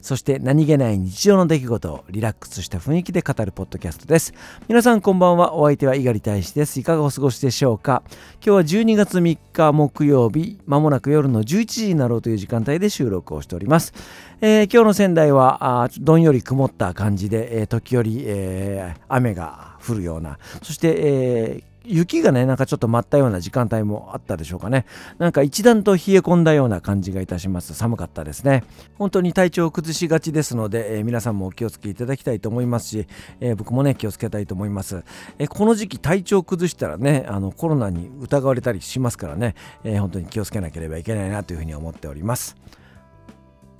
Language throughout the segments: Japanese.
そして何気ない日常の出来事をリラックスした雰囲気で語るポッドキャストです。皆さんこんばんは。お相手は猪狩大使です。いかがお過ごしでしょうか？今日は12月3日木曜日まもなく夜の11時になろうという時間帯で収録をしております、えー、今日の仙台はあどんより曇った感じで、えー、時折、えー、雨が降るような。そして、えー雪がね、なんかちょっと舞ったような時間帯もあったでしょうかね。なんか一段と冷え込んだような感じがいたします。寒かったですね。本当に体調を崩しがちですので、えー、皆さんもお気をつけいただきたいと思いますし、えー、僕もね、気をつけたいと思います。えー、この時期体調を崩したらね、あのコロナに疑われたりしますからね、え本当に気をつけなければいけないなというふうに思っております。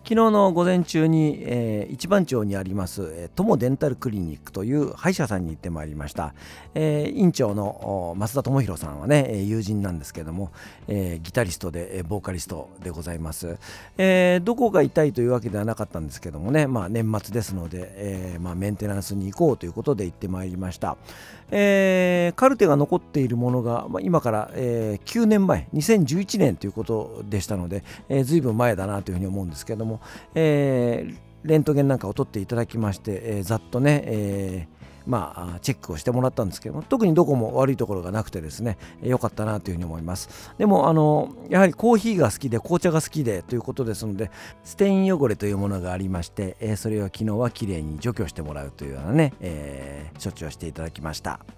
昨日の午前中に、えー、一番町にあります、えー、友デンタルクリニックという歯医者さんに行ってまいりました、えー、院長の増田智弘さんはね友人なんですけども、えー、ギタリストでボーカリストでございます、えー、どこが痛いというわけではなかったんですけどもね、まあ、年末ですので、えーまあ、メンテナンスに行こうということで行ってまいりました、えー、カルテが残っているものが、まあ、今から、えー、9年前2011年ということでしたので、えー、随分前だなというふうに思うんですけどもえー、レントゲンなんかを取っていただきまして、えー、ざっとね、えーまあ、チェックをしてもらったんですけども特にどこも悪いところがなくてですね良かったなというふうに思います。でもあのやはりコーヒーが好きで紅茶が好きでということですのでステイン汚れというものがありまして、えそれを昨日はきれいに除去してもらうというようなね、え、処置をしていただきました。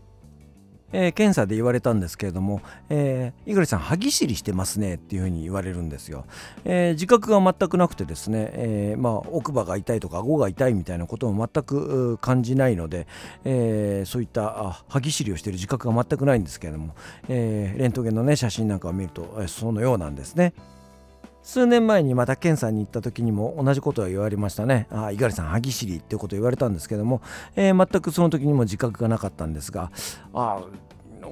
えー、検査で言われたんですけれども、えー、井口さん歯ぎしりしてますねっていうふうに言われるんですよ、えー、自覚が全くなくてですね、えー、まあ、奥歯が痛いとか顎が痛いみたいなことも全く感じないので、えー、そういった歯ぎしりをしている自覚が全くないんですけれども、え、レントゲンのね写真なんかを見ると、え、そのようなんですね。数年前にまた検査に行った時にも同じことは言われましたね。ああ猪狩さん歯ぎしりってこと言われたんですけども、えー、全くその時にも自覚がなかったんですがああ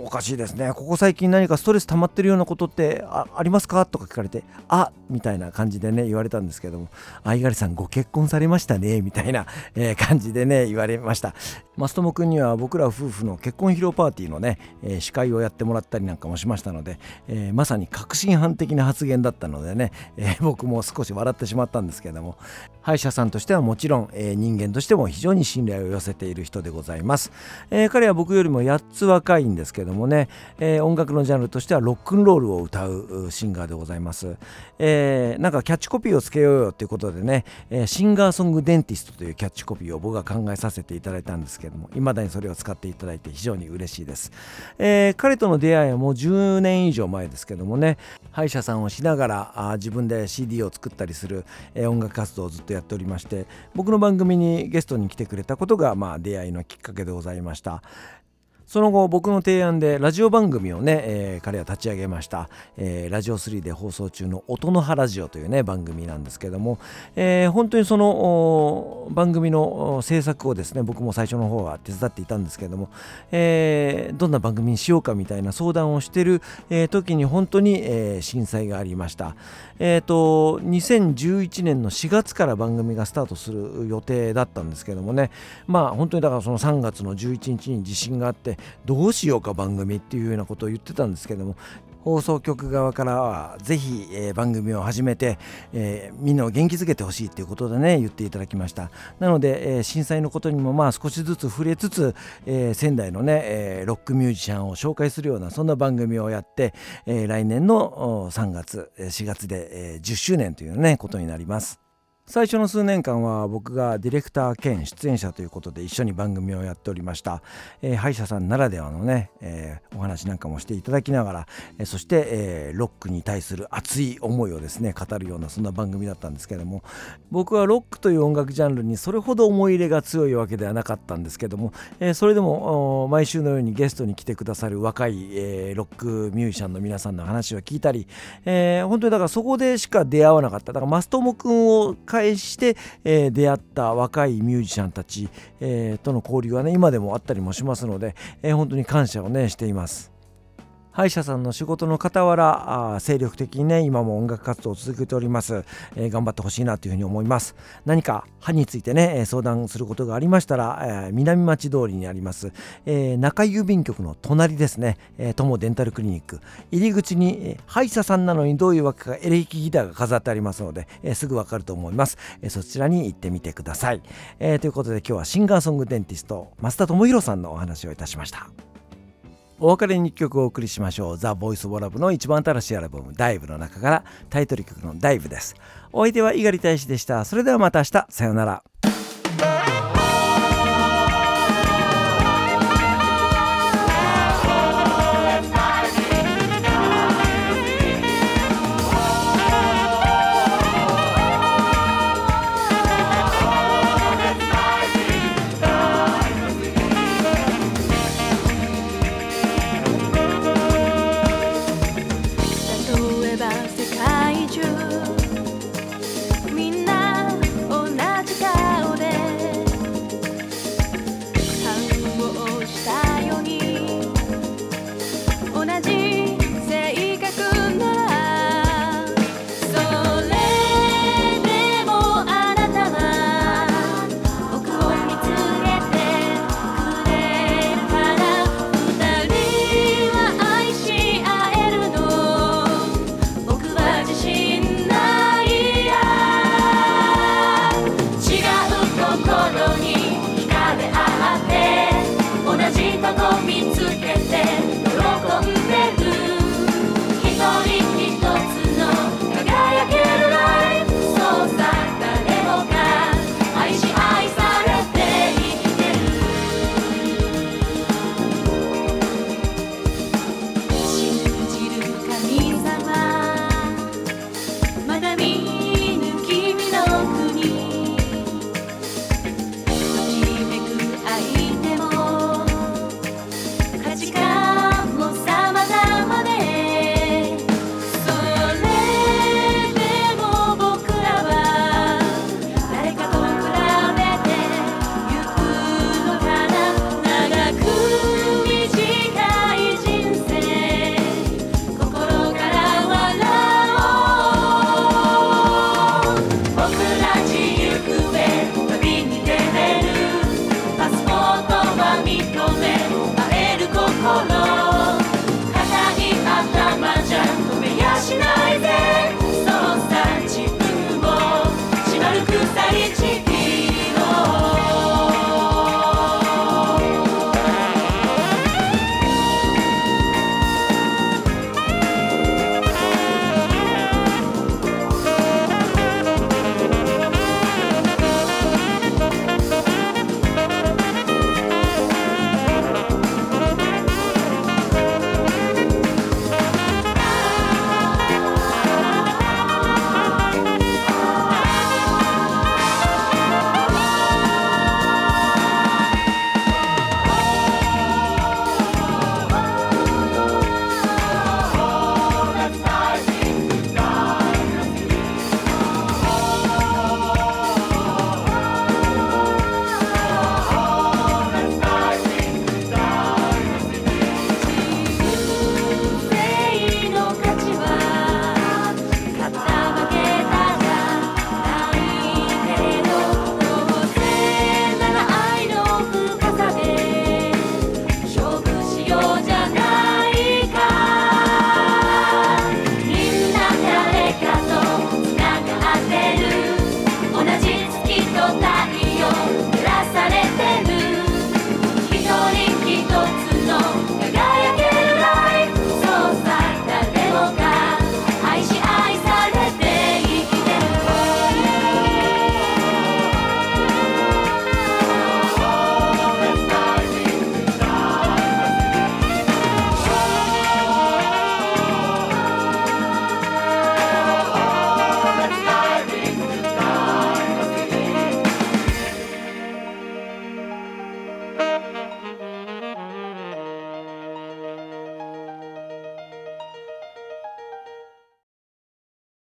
おかしいですね。ここ最近何かストレス溜まってるようなことってありますか？とか聞かれてあみたいな感じでね言われたんですけどもあいがりさんご結婚されましたね？みたいな、えー、感じでね言われました。マストモ君には僕ら夫婦の結婚披露パーティーのね、えー、司会をやってもらったりなんかもしましたので、えー、まさに確信犯的な発言だったのでね、え僕も少し笑ってしまったんですけども。歯医者さんとしてはもちろん、え人間としても非常に信頼を寄せている人でございます、え彼は僕よりも8つ若いんですけどもね、えー、音楽のジャンルとしてはロックンロールを歌うシンガーでございます、えー、なんかキャッチコピーをつけようよということでね、えー、シンガーソングデンティストというキャッチコピーを僕が考えさせていただいたんですけども未だにそれを使っていただいて非常に嬉しいです、えー、彼との出会いはもう10年以上前ですけどもね歯医者さんをしながらあ自分で CD を作ったりする、えー、音楽活動をずっとやっておりまして僕の番組にゲストに来てくれたことがまあ出会いのきっかけでございました。その後僕の提案でラジオ番組をね、えー、彼は立ち上げました、えー、ラジオ3で放送中の音の葉ラジオというね番組なんですけども、えー、本当にその番組の制作をですね僕も最初の方は手伝っていたんですけども、えー、どんな番組にしようかみたいな相談をしてる、えー、時に本当に、えー、震災がありました。えっ、ー、と2011年の4月から番組がスタートする予定だったんですけどもね。まあ本当にだからその3月の11日に地震があってどうしようか番組っていうようなことを言ってたんですけども放送局側からはぜひ、えー、番組を始めて、えー、みんなを元気づけてほしいということでね言っていただきました。なので、えー、震災のことにもまあ少しずつ触れつつ、え仙台のね、えロックミュージシャンを紹介するようなそんな番組をやって、え来年の3月4月で、え10周年というねことになります。最初の数年間は僕がディレクター兼出演者ということで一緒に番組をやっておりました、えー、歯医者さんならではのね、えー、お話なんかもしていただきながら、えー、そして、えロックに対する熱い思いをですね語るようなそんな番組だったんですけども僕はロックという音楽ジャンルにそれほど思い入れが強いわけではなかったんですけども、えそれでも毎週のようにゲストに来てくださる若い、えロックミュージシャンの皆さんの話を聞いたり、え本当にだからそこでしか出会わなかった。だからマストモ君を介して、え、出会った若いミュージシャンたち、えー、との交流はね今でもあったりもしますので、え、本当に感謝をねしています。歯医者さんの仕事の傍らあ精力的にね今も音楽活動を続けております、えー、頑張ってほしいなというふうに思います。何か歯についてね相談することがありましたら、えー、南町通りにあります、えー、中郵便局の隣ですね、えー、友デンタルクリニック。入り口に、えー、歯医者さんなのにどういうわけかエレキギターが飾ってありますので、えー、すぐわかると思います、えー、そちらに行ってみてください、えー、ということで今日はシンガーソングデンティスト増田智弘さんのお話をいたしました。お別れに1曲お送りしましょう。ザ・ボイス・ボラブの一番新しいアルバム、ダイブの中からタイトル曲のダイブです。お相手は猪狩大使でした。それではまた明日、さようなら。